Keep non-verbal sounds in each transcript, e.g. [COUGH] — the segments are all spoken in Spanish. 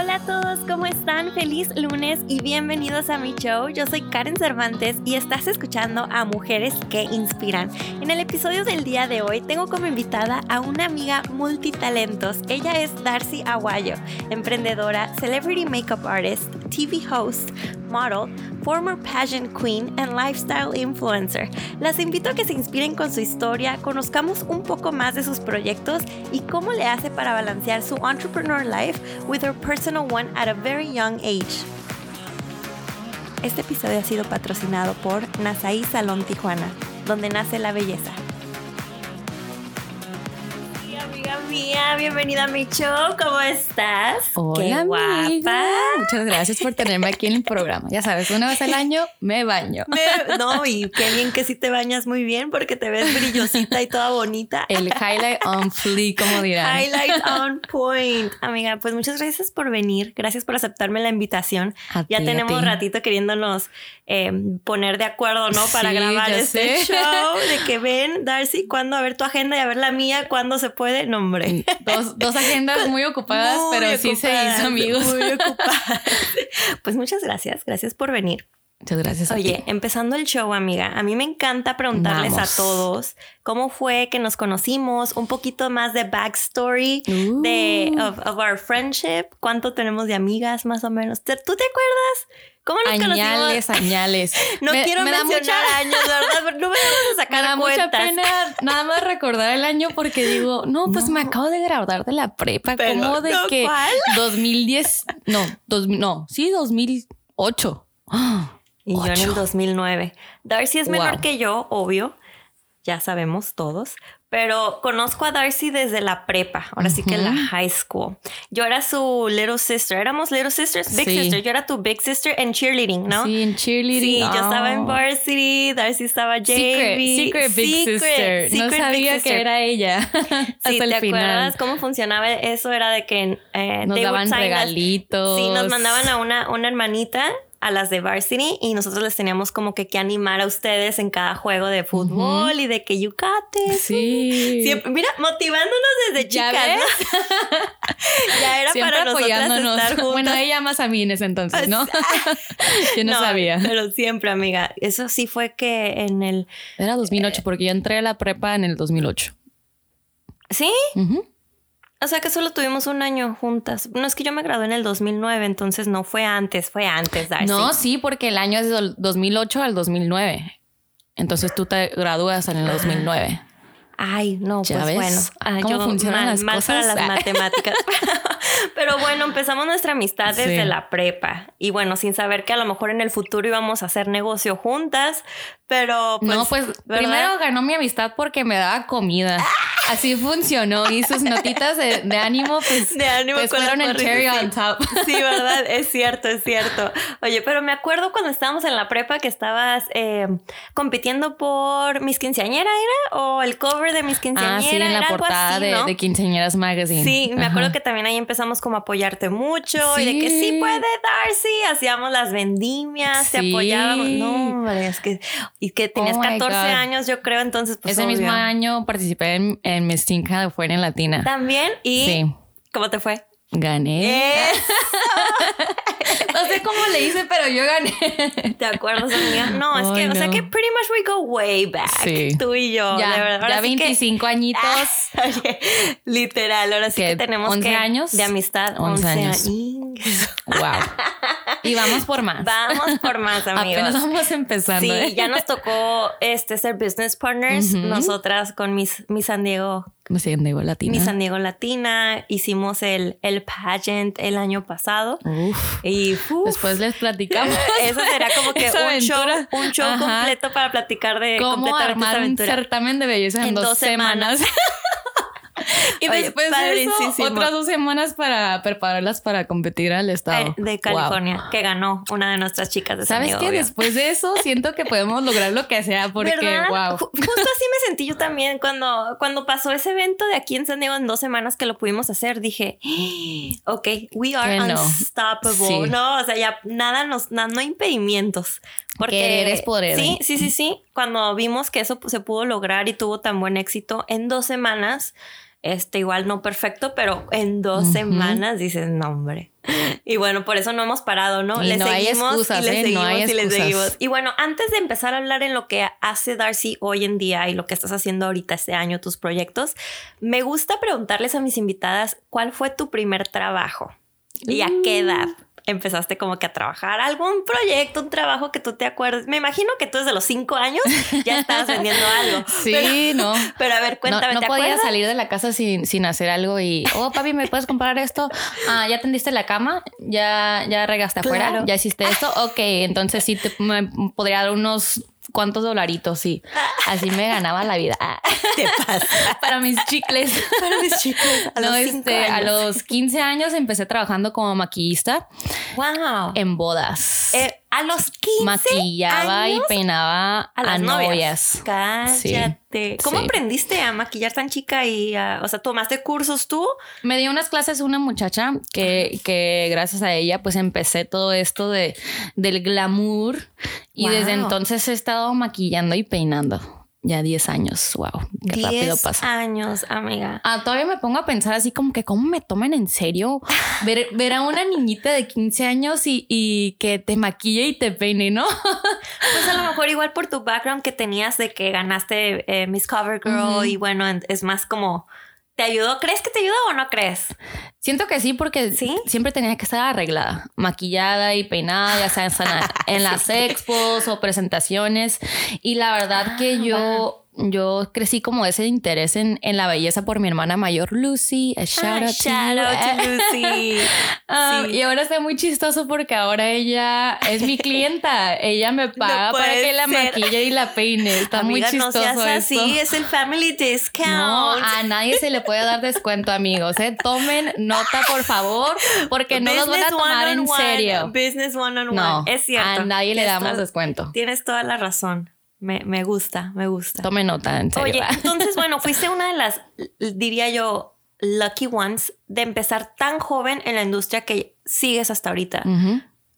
Hola a todos, ¿cómo están? Feliz lunes y bienvenidos a mi show. Yo soy Karen Cervantes y estás escuchando a Mujeres que Inspiran. En el episodio del día de hoy tengo como invitada a una amiga multitalentos. Ella es Darcy Aguayo, emprendedora, celebrity makeup artist, TV host, model, former pageant queen and lifestyle influencer. Las invito a que se inspiren con su historia, conozcamos un poco más de sus proyectos y cómo le hace para balancear su entrepreneur life with her personal one at a very young age. Este episodio ha sido patrocinado por Nasaí Salón Tijuana, donde nace la belleza mía, bienvenida a mi show. ¿Cómo estás? Hola, Qué guapa. Muchas gracias por tenerme aquí en el programa. Ya sabes, una vez al año me baño. no, y qué bien que sí te bañas muy bien porque te ves brillosita y toda bonita. El highlight on fleek, como dirán. Highlight on point. Amiga, pues muchas gracias por venir. Gracias por aceptarme la invitación. ya tenemos un ratito queriéndonos eh, poner de acuerdo, ¿no? Para grabar este show. De que ven, Darcy, cuándo a ver tu agenda y a ver la mía, cuándo se puede. No, hombre. Dos, dos agendas [LAUGHS] muy ocupadas, pero sí se hizo, amigos. Muy [LAUGHS] ocupadas. Pues muchas gracias. Gracias por venir. Muchas gracias. Oye, empezando el show, amiga, a mí me encanta preguntarles a todos cómo fue que nos conocimos, un poquito más de backstory de of, of, our friendship, cuánto tenemos de amigas más o menos. ¿Tú te acuerdas? ¿Cómo nos añales, conocimos? añales. [LAUGHS] No quiero me mencionar mucha... años, ¿verdad? No me vamos a [LAUGHS] sacar me da mucha pena nada más recordar el año porque digo, no, pues me acabo de graduar de la prepa. ¿Cómo de que 2010? No, no, sí, 2008. Y yo en el 2009. Darcy es menor que yo, obvio. Ya sabemos todos pero conozco a Darcy desde la prepa, ahora sí que en la high school. Yo era su little sister, éramos little sisters, big sister. Yo era tu big sister en cheerleading, ¿no? Sí, en cheerleading. Sí, yo estaba en oh. varsity, Darcy estaba JV. Secret, big sister. no sabía que era ella. [LAUGHS] sí, ¿te acuerdas cómo funcionaba eso? Era de que eh, nos daban regalitos. sí, nos mandaban a una, una hermanita a las de varsity y nosotros les teníamos como que, que animar a ustedes en cada juego de fútbol y de que yucate. Sí. Siempre, mira, motivándonos desde chicas. [LAUGHS] ¿Ya, era para nosotros estar juntos. Bueno, ella más a mí en ese entonces, ¿no? [LAUGHS] [LAUGHS] yo no, sabía. Pero siempre, amiga. Eso sí fue que en el... Era 2008 porque yo entré a la prepa en el 2008. ¿Sí? O sea que solo tuvimos un año juntas. No es que yo me gradué en el 2009, entonces no fue antes, fue antes, Darcy. No, sí, porque el año es del 2008 al 2009. Entonces tú te gradúas en el 2009. Ay, no, pues bueno. ¿Cómo funcionan las cosas? para las matemáticas. [LAUGHS] Pero bueno, empezamos nuestra amistad desde la prepa. Y bueno, sin saber que a lo mejor en el futuro íbamos a hacer negocio juntas. Pero pues, No, pues primero ganó mi amistad porque me daba comida. Así funcionó. Y sus notitas de, ánimo, pues, de ánimo pues fueron el cherry on top. Sí, verdad, [LAUGHS] es cierto, es cierto. Oye, pero me acuerdo cuando estábamos en la prepa que estabas eh, compitiendo por Mis Quinceañera, ¿era? O el cover de Mis Quinceañera. Ah, sí, en la portada de, de, Quinceañeras Magazine. Sí, me acuerdo que también ahí empezamos como a apoyarte mucho y de que sí puede Darcy, hacíamos las vendimias, te apoyábamos. No, es que y que tenías 14 años, yo creo, entonces pues Ese mismo año participé en, en Miss de Fuera en Latina. También y sí. ¿cómo te fue? Gané. [LAUGHS] no sé cómo le hice, pero yo gané. ¿Te acuerdas, amiga? No, es que, o sea que pretty much we go way back. Sí. Tú y yo, ya, de verdad. ya 25 añitos. [LAUGHS] literal, ahora sí que tenemos 11 años de amistad. 11, años. Wow. [LAUGHS] Y vamos por más. Vamos por más, amigos. Apenas vamos empezando. Sí, ¿eh? ya nos tocó este ser business partners. Nosotras con mis, mi San Diego San Diego Latina. Mi San Diego Latina. Hicimos el, el pageant el año pasado. Y después les platicamos. [LAUGHS] Eso será como que un show, un show completo para platicar de cómo armar un certamen de belleza en, dos, semanas. [LAUGHS] y después de eso, otras dos semanas para prepararlas para competir al estado. Eh, de California, que ganó una de nuestras chicas de ¿Sabes qué? Después de eso, siento que podemos lograr lo que sea porque, wow. Justo así me sentí yo también cuando, cuando pasó ese evento de aquí en San Diego en dos semanas que lo pudimos hacer. Dije, ok, we are unstoppable. No, o sea, ya nada nos, no hay impedimentos. Porque eres poder. Sí, sí, sí, sí. Cuando vimos que eso se pudo lograr y tuvo tan buen éxito en dos semanas, este igual no perfecto, pero en dos semanas dices, no, hombre. [LAUGHS] Y bueno, por eso no hemos parado, ¿no? le seguimos y le seguimos y le seguimos. Y bueno, antes de empezar a hablar en lo que hace Darcy hoy en día y lo que estás haciendo ahorita este año, tus proyectos, me gusta preguntarles a mis invitadas cuál fue tu primer trabajo y a qué edad empezaste como que a trabajar algún proyecto, un trabajo que tú te acuerdes. Me imagino que tú desde los cinco años ya estabas vendiendo algo. [LAUGHS] Sí, no. Pero a ver, cuéntame. No, no podía salir de la casa sin, sin hacer algo y, oh, papi, ¿me puedes comprar esto? Ah, ya tendiste la cama, ya, ya regaste afuera, ya hiciste esto. Ok, entonces sí te me podría dar unos cuántos dolaritos, sí. Así me ganaba la vida. Te pasa. [LAUGHS] Para mis chicles. Para mis chicles. A, los, este, a los 15 años empecé trabajando como maquillista. Wow. En bodas. Eh, a los 15 Maquillaba y peinaba a las novias. Cállate. ¿Cómo aprendiste a maquillar tan chica y, o sea, tomaste cursos tú? Me dio unas clases una muchacha que, que gracias a ella pues empecé todo esto de, del glamour y desde entonces he estado maquillando y peinando. Ya 10 años, wow, qué rápido pasa. años, amiga. Ah, todavía me pongo a pensar así como que cómo me toman en serio [LAUGHS] ver, ver a una niñita de 15 años y, y, que te maquille y te peine, ¿no? [LAUGHS] pues a lo mejor igual por tu background que tenías de que ganaste eh, Miss Cover Girl y bueno, es más como ¿Te ayudó? ¿Crees que te ayudó o no crees? Siento que sí, porque siempre tenía que estar arreglada, maquillada y peinada, ya sea en, [LAUGHS] las expos o presentaciones. Y la verdad que ah, yo yo crecí como ese interés en, en, la belleza por mi hermana mayor Lucy. A shout, out, to, [LAUGHS] Lucy. Ah, y ahora está muy chistoso porque ahora ella es mi clienta. ella me [LAUGHS] paga para que la maquille y la peine. Está muy chistoso. No seas así, es el family discount. No, a nadie se le puede dar descuento, amigos. ¿eh? Tomen nota, por favor, porque no nos van a tomar en serio. Business one on one. No, es cierto. A nadie le damos descuento. Tienes toda la razón. Me, me gusta, me gusta. Tome nota, en serio. Oye, [LAUGHS] entonces, bueno, fuiste una de las, diría yo, lucky ones de empezar tan joven en la industria que sigues hasta ahorita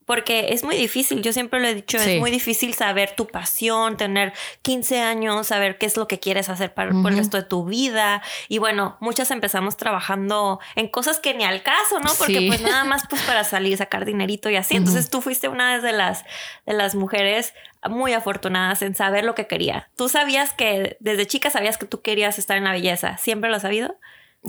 porque es muy difícil, yo siempre lo he dicho, es muy difícil saber tu pasión, tener 15 años, saber qué es lo que quieres hacer para, por el resto de tu vida. Y bueno, muchas empezamos trabajando en cosas que ni al caso, ¿no? Porque pues nada más pues para salir, sacar dinerito y así. Entonces tú fuiste una de las, de las mujeres muy afortunadas en saber lo que quería. Tú sabías que desde chica sabías que tú querías estar en la belleza. ¿Siempre lo has sabido?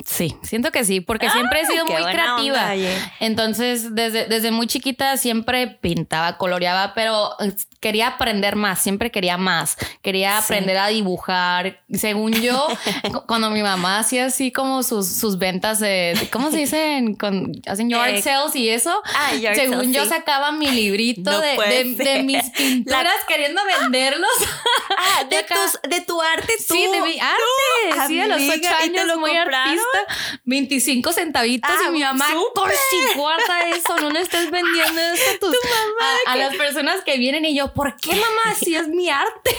Sí, siento que sí, porque siempre he sido muy creativa. Entonces, desde, desde muy chiquita siempre pintaba, coloreaba, pero eh, quería aprender más, siempre quería más. Quería aprender a dibujar. Según yo, [LAUGHS] cuando mi mamá hacía así como sus, sus ventas de, ¿cómo se dicen? Con, hacen yard sales y eso. Ah, según yo sacaba mi librito de, de, mis pinturas queriendo venderlos. Ah, [LAUGHS] de, tus, de tu arte tú. Sí, de mi arte. sí, a los ocho años, muy artista. 25 centavitos y mi mamá, por si guarda eso, no le estés vendiendo esto a, [LAUGHS] a las personas que vienen y yo, ¿por qué mamá? Si es mi arte.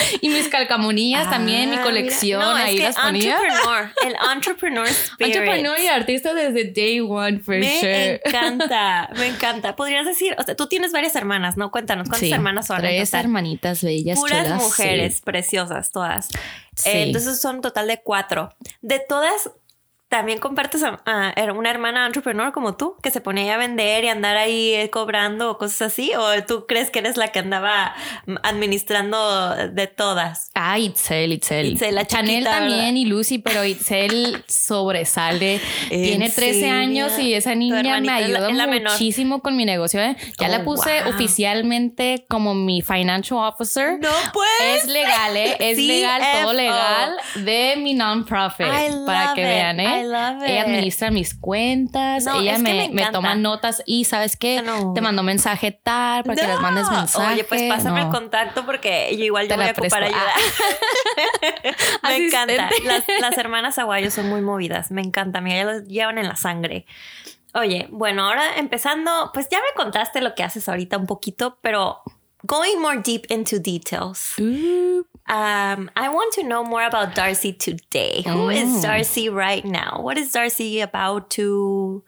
[LAUGHS] y mis calcamonías también, mi ah, colección, ahí las ponía. Entrepreneur, [LAUGHS] el entrepreneur spirit. Entrepreneur y artista desde day one, for me sure. Me encanta, [LAUGHS] me encanta. Podrías decir, o sea, tú tienes varias hermanas, ¿no? Cuéntanos, ¿cuántas hermanas son? Tres hermanitas bellas, Puras mujeres preciosas, todas. Eh, entonces son un total de cuatro. De todas, también compartes a, una hermana entrepreneur como tú, que se ponía a vender y andar ahí eh, cobrando o cosas así? ¿O tú crees que eres la que andaba administrando de todas? Ah, Itzel, Itzel. Itzel la Chanel también y Lucy, pero Itzel sobresale. [LAUGHS] Tiene 13 años y esa niña me ayuda muchísimo con mi negocio. ¿eh? Ya la oh, puse oficialmente como mi financial officer. No puedes. Es legal, ¿eh? Es legal, todo legal de mi non-profit. Para que vean, ¿eh? Ella administra mis cuentas, ella me, toma notas y ¿sabes qué? Te mando mensaje tal para que les mandes mensaje. Oye, pues pásame el contacto porque yo igual yo voy a ocupar ayuda. Ah. [LAUGHS] me encanta. Las, hermanas aguayos son muy movidas, me encanta, me las llevan en la sangre. Oye, bueno, ahora empezando, pues ya me contaste lo que haces ahorita un poquito, pero going more deep into details. Um, I want to know more about Darcy today. Who is mm. Darcy right now? What is Darcy about to?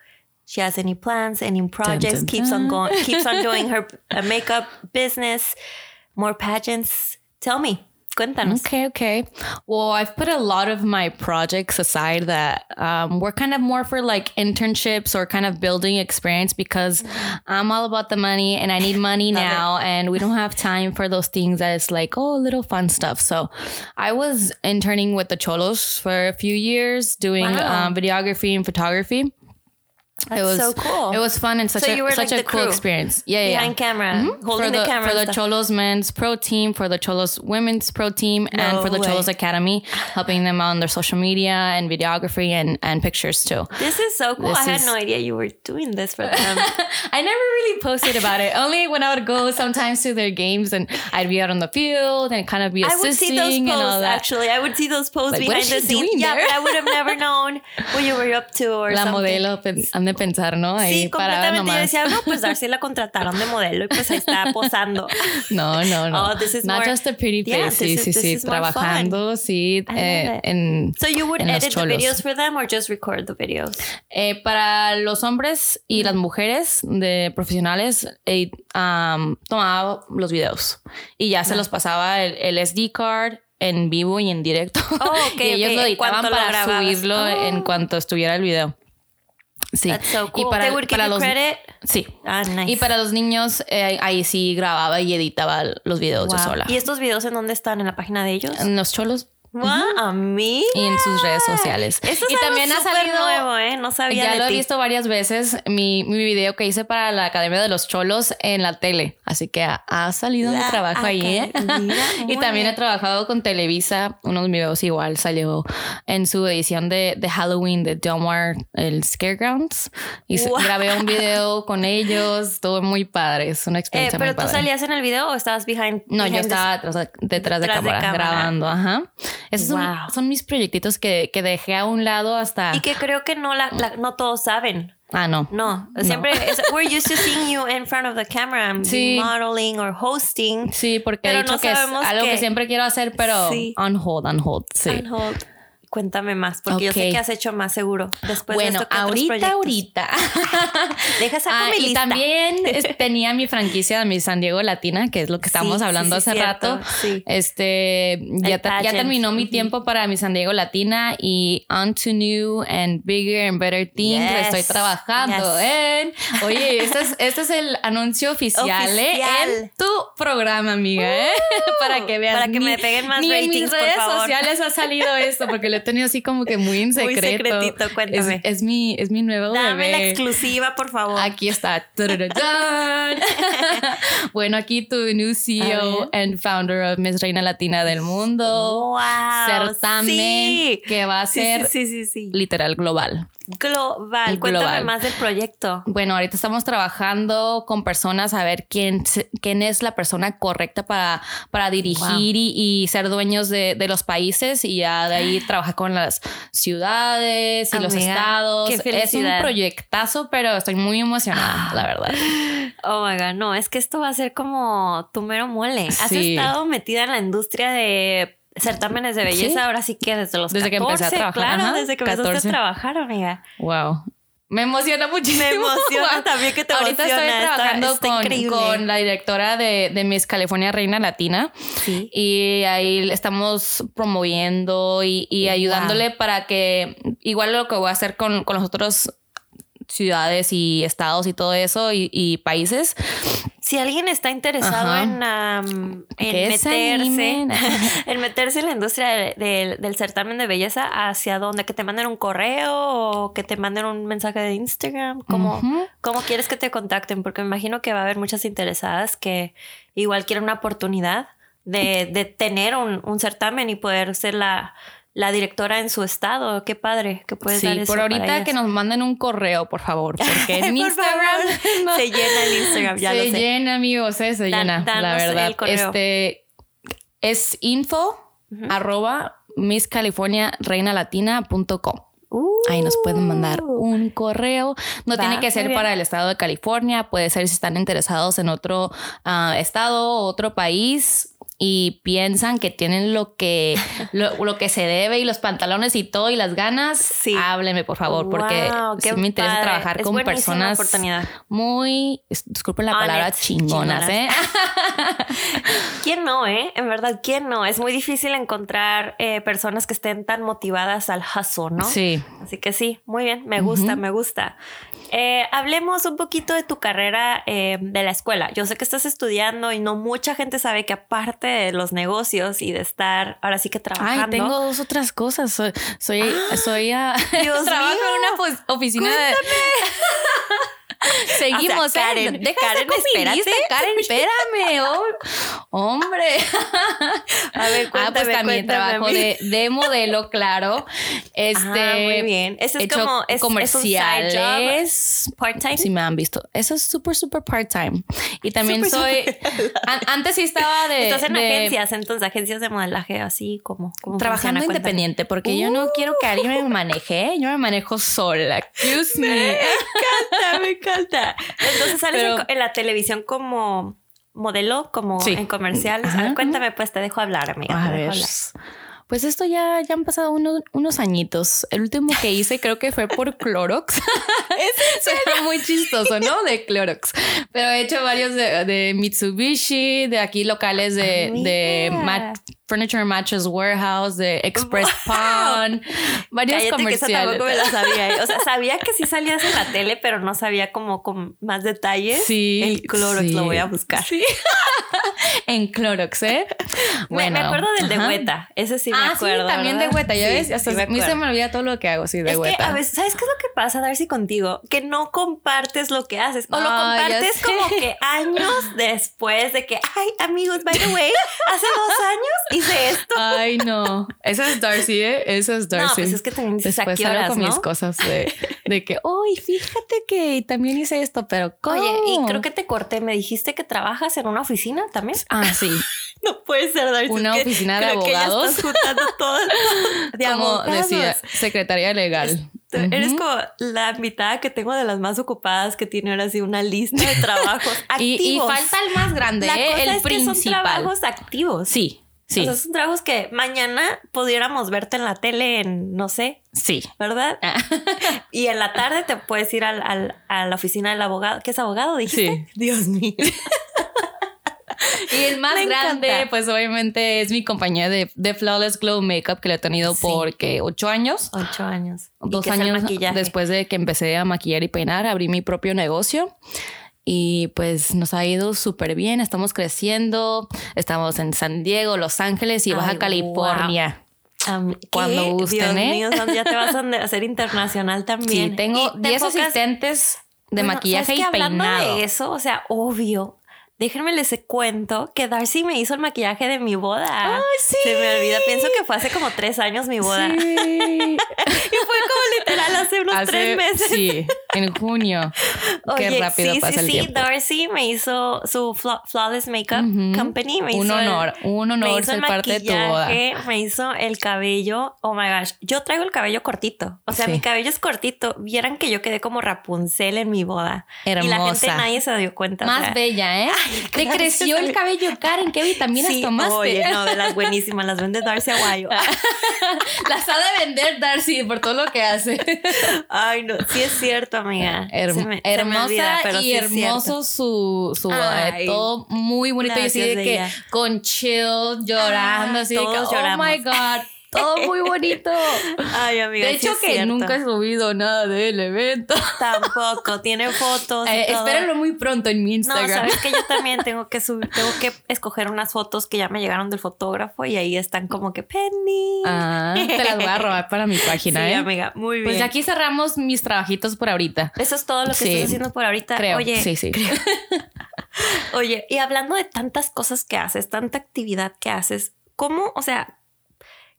She has any plans, any projects? Dun, dun, keeps on going, keeps on doing her [LAUGHS] uh, makeup business, more pageants. Tell me. Cuéntanos. Okay, okay. Well, I've put a lot of my projects aside that um, were kind of more for like internships or kind of building experience because I'm all about the money and I need money [LAUGHS] now and we don't have time for those things that is like, oh, little fun stuff. So I was interning with the Cholos for a few years doing wow. um, videography and photography. That's it was so cool. It was fun and such so a such like a cool experience. Yeah, yeah. Behind camera, mm-hmm. holding for the, the camera for the Cholos men's pro team, for the Cholos women's pro team, no and for the way. Cholos Academy, helping them on their social media and videography and and pictures too. This is so cool. This I had no idea you were doing this for them. [LAUGHS] I never really posted about it. Only when I would go sometimes to their games and I'd be out on the field and kind of be assisting I would see those posts, and all that. Actually, I would see those posts like, behind the scenes. Yeah, but I would have never [LAUGHS] known what you were up to or La something. modelo, de pensar, ¿no? Ahí sí, completamente. Yo decía, no, pues [LAUGHS] Darcy la contrataron de modelo y pues ahí está posando. [LAUGHS] No, no, no. Oh, this is Not more, just a pretty face. Yeah, sí, sí, sí. Trabajando, sí. Eh, en, so you would edit the videos for them or just record the videos? Eh, para los hombres y las mujeres de profesionales, eh, um, tomaba los videos y ya se los pasaba el, el SD card en vivo y en directo. Oh, [LAUGHS] okay, y ellos lo editaban para subirlo en oh. cuanto estuviera el video. Sí. Y para, para los, Sí. Ah, nice. Y para los niños, eh, ahí sí grababa y editaba los videos yo sola. ¿Y estos videos en dónde están? ¿En la página de ellos? En los cholos. A mí. Y en sus redes sociales. Eso y también ha salido nuevo, ¿eh? No sabía. Ya lo he visto varias veces. Mi, mi video que hice para la Academia de los Cholos en la tele. Así que ha, salido mi trabajo ahí, ¿eh? [LAUGHS] y también he trabajado con Televisa. Unos videos igual salió en su edición de, de Halloween de Delmar, el Scaregrounds. Y grabé un video [LAUGHS] con ellos. Todo muy padre. Es una experiencia eh, ¿Pero tú salías en el video o estabas behind? No, yo estaba detrás, de, cámara, grabando. Ajá. Esos son, mis proyectitos que, que, dejé a un lado hasta... Y que creo que no, la, no todos saben. Ah, no. No, siempre we're used to seeing you in front of the camera and modeling or hosting. Sí, porque he dicho que es algo que... siempre quiero hacer, pero on hold, on hold. Sí. On hold. Cuéntame más, porque yo sé que has hecho más seguro después bueno, de esto ahorita, ahorita. [LAUGHS] Deja esa ah, Y también [LAUGHS] tenía mi franquicia de mi San Diego Latina, que es lo que estábamos hablando hace rato. Este, ya, ya, terminó mi tiempo para mi San Diego Latina y On to New and Bigger and Better Things. Estoy trabajando en. Oye, este es, este es el anuncio oficial, ¿eh? en tu programa, amiga, ¿eh? [LAUGHS] para que veas. Para que me peguen más ratings, en mis redes sociales ha salido esto, porque le tenido así como que muy [LAUGHS] en secreto. Muy secretito, cuéntame. Es, mi, es mi nuevo Dame la exclusiva, por favor. Aquí está. [LAUGHS] bueno, aquí tu new CEO and founder of Miss Reina Latina del Mundo. Wow. Certamen que va a ser literal global. Global. Cuéntame más del proyecto. Bueno, ahorita estamos trabajando con personas a ver quién, quién es la persona correcta para, para dirigir y, ser dueños de, los países y ya de ahí [GASPS] trabajar con las ciudades y los estados. es un proyectazo, pero estoy muy emocionada, la verdad. [LAUGHS] Oh my God, no, es que esto va a ser como tu mero mole. Has estado metida en la industria de certámenes de belleza, ahora sí que desde los desde que empecé a trabajar. Claro, desde que empezaste a trabajar, amiga. Wow. Me emociona muchísimo. Me emociona también que te Ahorita estoy trabajando con, con, la directora de, de, Miss California Reina Latina. Sí. Y ahí estamos promoviendo y, y ayudándole para que, igual lo que voy a hacer con, con los otros ciudades y estados y todo eso y, y países. Si alguien está interesado en, en meterse, [LAUGHS] en meterse en la industria del certamen de belleza, ¿hacia dónde? ¿Que te manden un correo o que te manden un mensaje de Instagram? ¿Cómo, ¿Cómo quieres que te contacten? Porque me imagino que va a haber muchas interesadas que igual quieren una oportunidad de, de tener un, un certamen y poder ser la la directora en su estado. Qué padre que puedes sí, por ahorita que nos manden un correo, por favor, [LAUGHS] porque en Instagram [LAUGHS] se llena el Instagram, ya se lo sé. llena, amigos, eh, se llena, la verdad. Este es info arroba misscaliforniareinalatina.com. Ahí nos pueden mandar uh. un correo. No tiene que ser para el estado de California, puede ser si están interesados en otro ah, estado o otro país y piensan que tienen lo que, [LAUGHS] lo, que se debe y los pantalones y todo y las ganas, sí. hábleme por favor, porque sí me interesa trabajar con personas muy, disculpen la palabra, chingonas, ¿eh? [LAUGHS] ¿Quién no, eh? En verdad, ¿quién no? Es muy difícil encontrar eh, personas que estén tan motivadas al hustle, ¿no? Sí. Así que sí, muy bien, me gusta, me gusta. Eh, hablemos un poquito de tu carrera eh, de la escuela. Yo sé que estás estudiando y no mucha gente sabe que aparte de los negocios y de estar ahora sí que trabajando. Ay, tengo dos otras cosas. Soy, soy, soy a, [LAUGHS] trabajo en una oficina de. [LAUGHS] [LAUGHS] Seguimos, o Karen. Deja Karen, espérate. Karen, espérame. [LAUGHS] Oh, hombre. [LAUGHS] A ver, cuéntame, ah, pues también trabajo de, de, modelo, claro. Este, ah, muy bien. Eso es como es, comerciales. Part-time. Sí, me han visto. Eso es súper, súper part-time. Y también soy. antes sí estaba de. Estás en agencias, entonces, agencias de modelaje, así como. trabajando independiente, porque yo no quiero que alguien me maneje. Yo me manejo sola. Excuse me. Me encanta, me encanta. Entonces sales en, la televisión como modelo, como en comerciales. cuéntame, pues te dejo hablar, amiga. A ver. Pues esto ya, ya han pasado unos añitos. El último que hice creo que fue por Clorox. [LAUGHS] Suena muy chistoso, ¿no? De Clorox. Pero he hecho varios de, Mitsubishi, de aquí locales de, de Furniture Matches Warehouse, de Express Pawn, varios comerciales. Que tampoco me lo sabía. ¿eh? O sea, sabía que sí salías en la tele, pero no sabía como con más detalles. Sí. El Clorox lo voy a buscar. Sí. [LAUGHS] en Clorox, ¿eh? Bueno. Me, acuerdo del de Hueta. Ese sí me ah, acuerdo. Sí, también de Hueta. Ya ves, hasta a mí se me olvida todo lo que hago, sí, de es Que a veces, ¿sabes qué es lo que pasa, Darcy, contigo? Que no compartes lo que haces. O lo compartes como que años [LAUGHS] después de que, ay, amigos, by the way, hace dos [LAUGHS] años y esto. Ay, no. Esa es Darcy, ¿eh? Esa es Darcy. No, pues es que también Después salgo con mis cosas de, [LAUGHS] de que, uy, fíjate que también hice esto, pero ¿cómo? Oye, y creo que te corté. Me dijiste que trabajas en una oficina también. Ah, sí. [LAUGHS] no puede ser, Darcy. Una oficina de abogados. Que juntando [LAUGHS] todo de Como decía, secretaria legal. Eres como la invitada que tengo de las más ocupadas que tiene ahora sí una lista de trabajos [LAUGHS] activos. Y, falta el más grande, ¿eh? el es principal. Que son trabajos activos. Sí, Sí. O son trabajos que mañana pudiéramos verte en la tele en, no sé. Sí. ¿Verdad? Ah. y en la tarde te puedes ir al, al, a la oficina del abogado. ¿Qué es abogado? Dijiste. Sí. Dios mío. Y el más [LAUGHS] grande, pues obviamente es mi compañía de, de, Flawless Glow Makeup que le he tenido por que ocho años. Ocho años. Dos años después de que empecé a maquillar y peinar, abrí mi propio negocio y pues nos ha ido súper bien, estamos creciendo, estamos en San Diego, Los Ángeles y Baja California. Cuando gusten, Dios ¿eh? mío, ya te vas a hacer internacional también. Sí, tengo 10 asistentes de maquillaje y hablando peinado. de eso, o sea, obvio, Déjenme les cuento que Darcy me hizo el maquillaje de mi boda. Ay, sí. Se me olvida, pienso que fue hace como tres años mi boda. Sí. [LAUGHS] y fue como literal hace unos tres meses. Sí, en junio. Qué rápido pasa el tiempo. Sí, Darcy me hizo su Flawless Makeup Company. Me un hizo honor, un honor ser parte de tu boda. Me hizo el cabello. Oh my gosh. Yo traigo el cabello cortito. O sea, mi cabello es cortito. Vieran que yo quedé como Rapunzel en mi boda. Hermosa. Y la gente nadie se dio cuenta. Más bella, ¿eh? [LAUGHS] Te creció el cabello, Karen. ¿Qué vitaminas sí, tomaste? Oye, no, de las [LAUGHS] buenísimas. Las vende Darcy Aguayo. [LAUGHS] las ha de vender Darcy por todo lo que hace. Ay, no. Sí es cierto, amiga. hermosa y hermoso su, su boda. Todo muy bonito. y así de que con chill, llorando. así de que, oh my God todo muy bonito. Ay, amiga. De hecho, que nunca he subido nada del evento. [LAUGHS] Tampoco, tiene fotos. Eh, espérenlo muy pronto en mi Instagram. No, sabes que yo también [LAUGHS] tengo que subir, tengo que escoger unas fotos que ya me llegaron del fotógrafo y ahí están como que Penny. Ah, te las voy a robar para mi página, sí, ¿eh? amiga, muy pues bien. Pues aquí cerramos mis trabajitos por ahorita. Eso es todo lo que estoy haciendo por ahorita. Creo. Oye, sí, sí. [LAUGHS] Oye, y hablando de tantas cosas que haces, tanta actividad que haces, ¿cómo, o sea,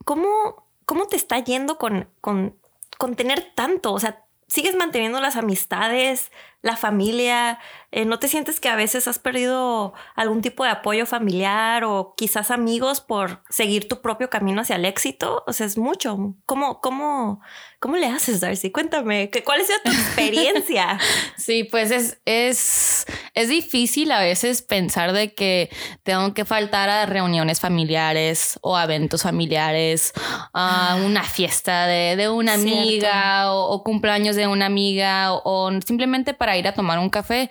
¿cómo, cómo te está yendo con, con, con tener tanto? O sea, ¿sigues manteniendo las amistades la familia, eh, ¿no te sientes que a veces has perdido algún tipo de apoyo familiar o quizás amigos por seguir tu propio camino hacia el éxito? O sea, es mucho. ¿Cómo, cómo, cómo le haces, Darcy? Cuéntame, ¿cuál ha sido tu [LAUGHS] experiencia? sí, pues es, es, es difícil a veces pensar de que tengo que faltar a reuniones familiares o eventos familiares, a una fiesta de, una amiga o, cumpleaños de una amiga o simplemente para ir a tomar un café.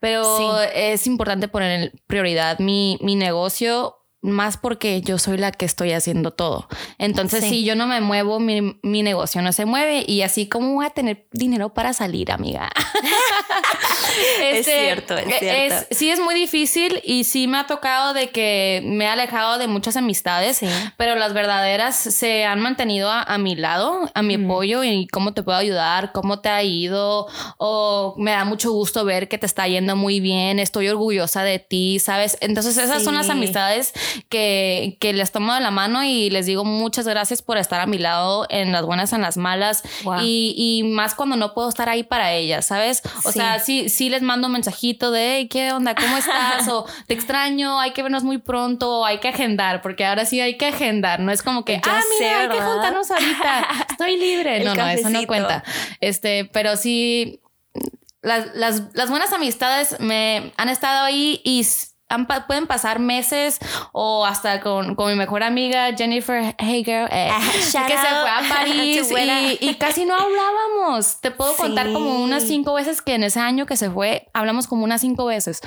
Pero es importante poner en prioridad mi, mi negocio más porque yo soy la que estoy haciendo todo. Entonces, si yo no me muevo, mi, mi, negocio no se mueve y así como voy a tener dinero para salir, amiga. [LAUGHS] es este, cierto, es cierto. sí, es muy difícil y sí me ha tocado de que me he alejado de muchas amistades, pero las verdaderas se han mantenido a, mi lado, a mi apoyo y cómo te puedo ayudar, cómo te ha ido o me da mucho gusto ver que te está yendo muy bien, estoy orgullosa de ti, ¿sabes? Entonces, esas son las amistades que, que les tomo de la mano y les digo muchas gracias por estar a mi lado en las buenas, en las malas y, y, más cuando no puedo estar ahí para ellas, ¿sabes? O sea, sí, sí les mando un mensajito de, hey, ¿qué onda? ¿Cómo estás? o te extraño, hay que vernos muy pronto, hay que agendar, porque ahora sí hay que agendar, no es como que, ah, mira, hay que juntarnos ahorita, estoy libre. no, no, eso no cuenta. Este, pero sí, las, las, las buenas amistades me han estado ahí y pueden pasar meses o hasta con, con mi mejor amiga Jennifer Hager, eh, ah, que se fue a [LAUGHS] París y, y, casi no hablábamos. Te puedo contar como unas cinco veces que en ese año que se fue, hablamos como unas cinco veces.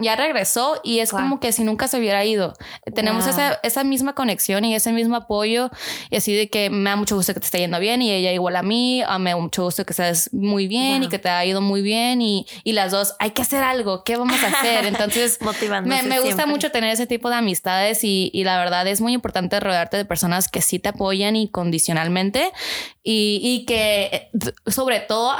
Ya regresó y es como que si nunca se hubiera ido. Tenemos esa, esa, misma conexión y ese mismo apoyo y así de que me da mucho gusto que te esté yendo bien y ella igual a mí, ah, me da mucho gusto que estés muy bien y que te ha ido muy bien y, y las dos, hay que hacer algo, ¿qué vamos a hacer? [LAUGHS] Entonces... Me, gusta mucho tener ese tipo de amistades y, y, la verdad es muy importante rodearte de personas que sí te apoyan incondicionalmente y, y que sobre todo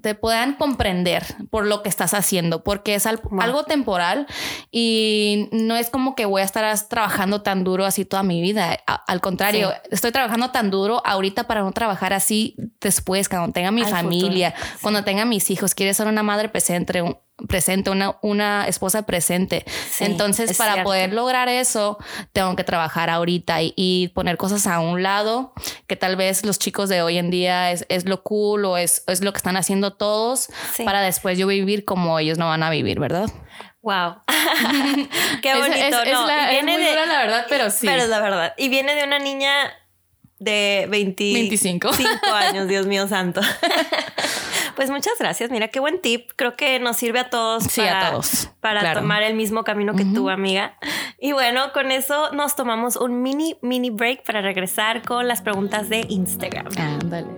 te puedan comprender por lo que estás haciendo, porque es algo temporal y no es como que voy a estar trabajando tan duro así toda mi vida. al contrario, estoy trabajando tan duro ahorita para no trabajar así después, cuando tenga mi familia, cuando tenga mis hijos. Quieres ser una madre presente, presente, una, una esposa presente. Entonces, para poder lograr eso, tengo que trabajar ahorita y, poner cosas a un lado que tal vez los chicos de hoy en día es, es lo cool o es, es, lo que están haciendo todos para después yo vivir como ellos no van a vivir, ¿verdad? Wow. [LAUGHS] Qué bonito. Es, no, la, viene de, la verdad, pero sí. Pero es la verdad. Y viene de una niña de 25 años, Dios mío santo. [LAUGHS] Pues muchas gracias. Mira, qué buen tip. Creo que nos sirve a todos para, a todos. para tomar el mismo camino que tú, amiga. Y bueno, con eso nos tomamos un mini, mini break para regresar con las preguntas de Instagram. Ándale.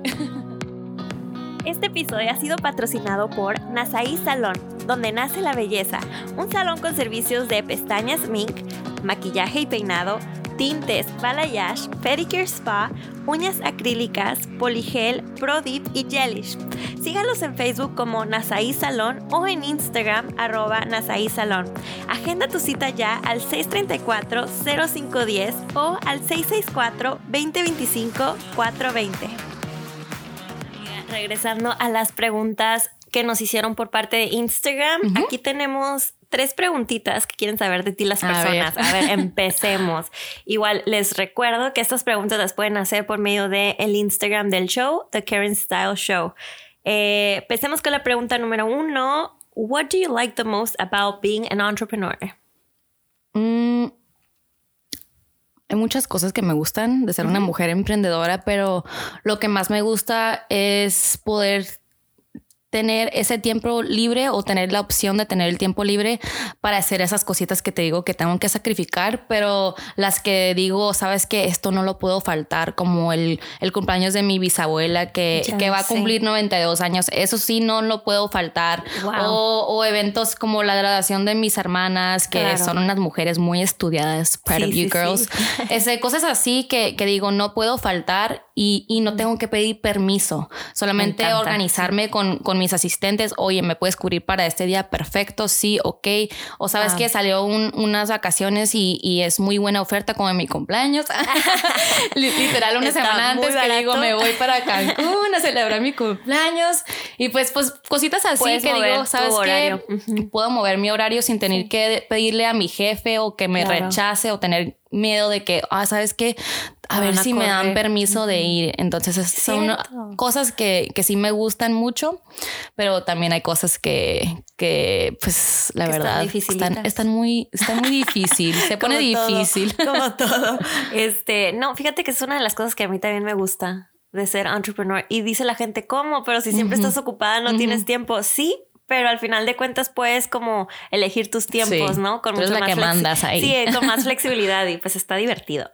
Este episodio ha sido patrocinado por Nasaí Salón, donde nace la belleza. Un salón con servicios de pestañas mink, maquillaje y peinado tintes, balayage, pedicure spa, uñas acrílicas, poligel, prodip y gelish. Sígalos en Facebook como Nasaí Salón o en Instagram arroba Nasaí Salón. Agenda tu cita ya al 634-0510 o al 664-2025-420. Regresando a las preguntas que nos hicieron por parte de Instagram, aquí tenemos tres preguntitas que quieren saber de ti las personas. A ver, empecemos. [LAUGHS] Igual les recuerdo que estas preguntas las pueden hacer por medio del el Instagram del show, The Karen Style Show. Eh, empecemos con la pregunta número uno. What do you like the most about being an entrepreneur? Mm, hay muchas cosas que me gustan de ser una mujer emprendedora, pero lo que más me gusta es poder tener ese tiempo libre o tener la opción de tener el tiempo libre para hacer esas cositas que te digo que tengo que sacrificar, pero las que digo, sabes que esto no lo puedo faltar, como el, el cumpleaños de mi bisabuela que, que va a cumplir 92 años, eso sí no lo puedo faltar. O, o, eventos como la graduación de mis hermanas, que son unas mujeres muy estudiadas, proud of you girls. [LAUGHS] Ese, cosas así que, que digo, no puedo faltar y, y no tengo que pedir permiso, solamente organizarme con, con mis asistentes, oye, ¿me puedes cubrir para este día? Perfecto, sí, ok. O sabes que salió unas vacaciones y, y, es muy buena oferta como en mi cumpleaños. [LAUGHS] Literal, una semana antes que digo, me voy para Cancún a celebrar mi cumpleaños. Y pues, pues cositas así que digo, ¿sabes qué? Puedo mover mi horario sin tener que pedirle a mi jefe o que me rechace o tener miedo de que, ah, ¿sabes qué? A ver si me dan permiso de ir. Entonces, son cosas que, que, sí me gustan mucho, pero también hay cosas que, que pues, la verdad, están, están, muy, están muy difícil. Se [LAUGHS] pone difícil. [LAUGHS] como [LAUGHS] todo. Este, no, fíjate que es una de las cosas que a mí también me gusta de ser entrepreneur. Y dice la gente, ¿cómo? Pero si siempre estás ocupada, no tienes tiempo. Sí, pero al final de cuentas puedes como elegir tus tiempos, ¿no? Con mucho más que mandas ahí. Sí, con más [LAUGHS] flexibilidad y pues está divertido.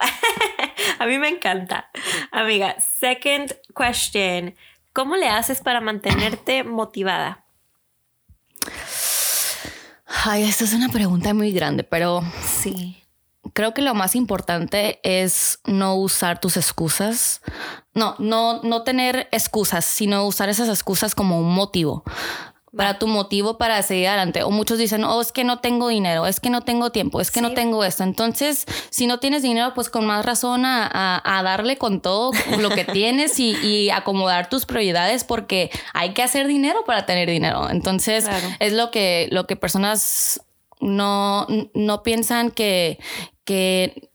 [LAUGHS] A mí me encanta. Amiga, second question. ¿Cómo le haces para mantenerte motivada? Ay, esta es una pregunta muy grande, pero sí. Creo que lo más importante es no usar tus excusas. No, no, no tener excusas, sino usar esas excusas como un motivo para tu motivo para seguir adelante. O muchos dicen, oh, es que no tengo dinero, es que no tengo tiempo, es que no tengo esto. Entonces, si no tienes dinero, pues con más razón a, darle con todo lo que tienes y, acomodar tus prioridades porque hay que hacer dinero para tener dinero. Entonces, es lo que, lo que personas no, no piensan que, que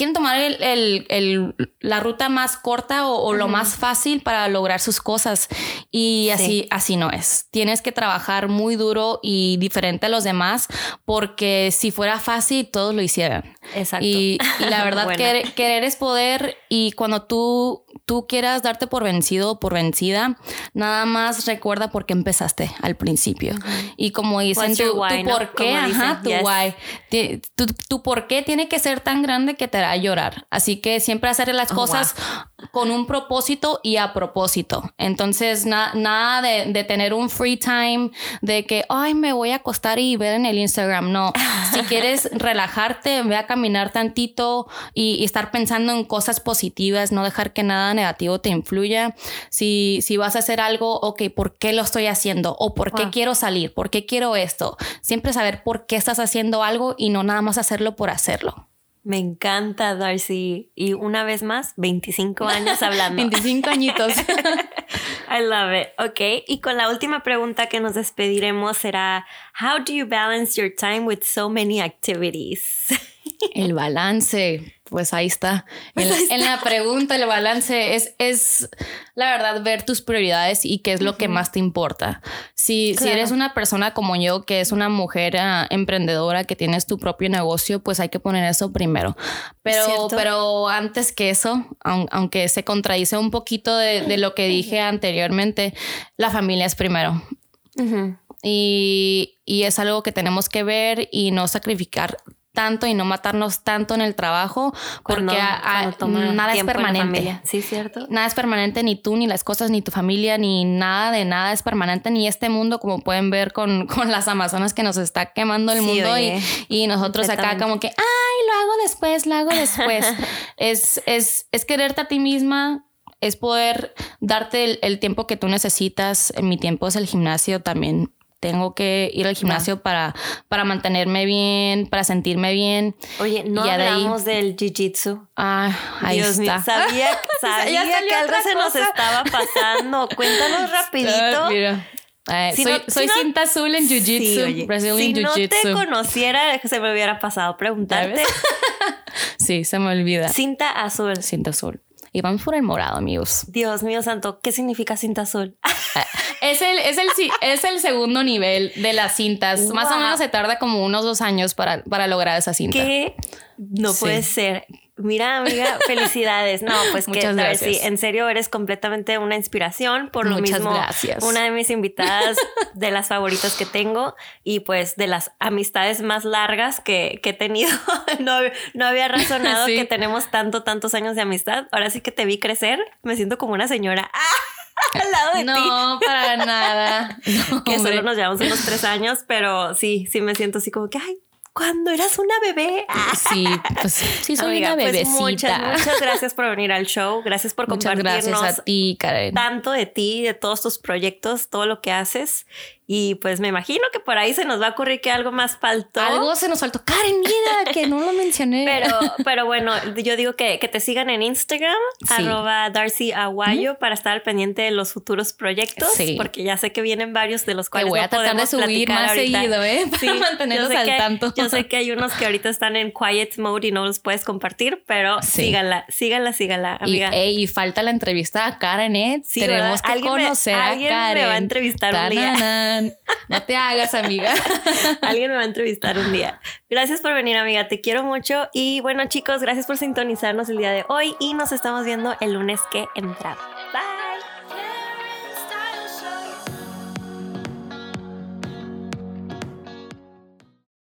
quieren tomar el, la ruta más corta o, lo más fácil para lograr sus cosas. Y así, así no es. Tienes que trabajar muy duro y diferente a los demás porque si fuera fácil, todos lo hicieran. Exacto. Y, la [LAUGHS] verdad, querer, querer, es poder y cuando tú, tú quieras darte por vencido o por vencida, nada más recuerda por qué empezaste al principio. Y como dicen, tu, por qué, ajá, tu why. Tu, por qué tiene que ser tan grande que te a llorar. Así que siempre hacer las oh, cosas con un propósito y a propósito. Entonces, nada de, tener un free time, de que, ay, me voy a acostar y ver en el Instagram. No, [LAUGHS] si quieres relajarte, ve a caminar tantito y, estar pensando en cosas positivas, no dejar que nada negativo te influya. Si, si vas a hacer algo, ok, ¿por qué lo estoy haciendo? ¿O por qué quiero salir? ¿Por qué quiero esto? Siempre saber por qué estás haciendo algo y no nada más hacerlo por hacerlo. Me encanta, Darcy. Y una vez más, 25 años hablando. [LAUGHS] 25 añitos. [LAUGHS] I love it. Ok. Y con la última pregunta que nos despediremos será, How do you balance your time with so many activities? [LAUGHS] El balance pues ahí está. En, la pregunta, el balance es, es, la verdad, ver tus prioridades y qué es lo que más te importa. Si, si eres una persona como yo, que es una mujer ah, emprendedora, que tienes tu propio negocio, pues hay que poner eso primero. Pero, pero antes que eso, aunque se contradice un poquito de, lo que dije anteriormente, la familia es primero. y, y es algo que tenemos que ver y no sacrificar tanto y no matarnos tanto en el trabajo porque nada es permanente. Sí, cierto. Nada es permanente, ni tú, ni las cosas, ni tu familia, ni nada de nada es permanente, ni este mundo, como pueden ver con, [LAUGHS] con las Amazonas que nos está quemando el mundo y, y, nosotros acá como que, ay, lo hago después, lo hago después. [LAUGHS] es, es, es quererte a ti misma, es poder darte el, tiempo que tú necesitas. En mi tiempo es el gimnasio también tengo que ir al gimnasio para, para mantenerme bien, para sentirme bien. Oye, no hablamos del jiu-jitsu. Ah, ahí está. sabía, [LAUGHS] sabía que algo se nos estaba pasando. [LAUGHS] Cuéntanos rapidito. mira. Eh, soy, cinta azul en Jiu-Jitsu, si no te conociera, se me hubiera pasado preguntarte. [LAUGHS] sí, se me olvida. Cinta azul. Cinta azul. Y vamos por el morado, amigos. Dios mío santo, ¿qué significa cinta azul? Es, el, es, el, es el segundo nivel de las cintas. Más o menos se tarda como unos dos años para, para lograr esa cinta. ¿Qué? No puede ser. Mira, amiga, [LAUGHS] felicidades. No, pues Muchas que gracias. Sí, en serio eres completamente una inspiración. Por lo Muchas mismo, gracias. una de mis invitadas de las favoritas que tengo y pues de las amistades más largas que, he tenido. [LAUGHS] No, no había razonado que tenemos tanto, tantos años de amistad. Ahora sí que te vi crecer. Me siento como una señora. [LAUGHS] Al lado de no, ti. No, para nada. [LAUGHS] que solo nos llevamos unos tres años, pero sí, sí me siento así como que, ay, cuando eras una bebé. [LAUGHS] Sí, pues sí, soy una pues bebecita. muchas, muchas gracias por venir al show. Gracias por compartirnos. gracias a ti, Karen. Tanto de ti, de todos tus proyectos, todo lo que haces. Y pues me imagino que por ahí se nos va a ocurrir que algo más faltó. Algo se nos faltó. Karen, mira, que no lo mencioné. Pero, [LAUGHS] pero bueno, yo digo que, que te sigan en Instagram, arroba Darcy Aguayo, para estar al pendiente de los futuros proyectos. Porque ya sé que vienen varios de los cuales voy a tratar de subir más seguido, ¿eh? [LAUGHS] Para mantenerlos al tanto. Yo sé que hay unos que ahorita están en quiet mode y no los puedes compartir, pero síganla, síganla, síganla, amiga. Y, falta la entrevista a Karen, ¿eh? Tenemos que conocer a Karen. me va a entrevistar un día. No te hagas, amiga. [LAUGHS] Alguien me va a entrevistar un día. Gracias por venir, amiga. Te quiero mucho. Y bueno, chicos, gracias por sintonizarnos el día de hoy. Y nos estamos viendo el lunes que entra.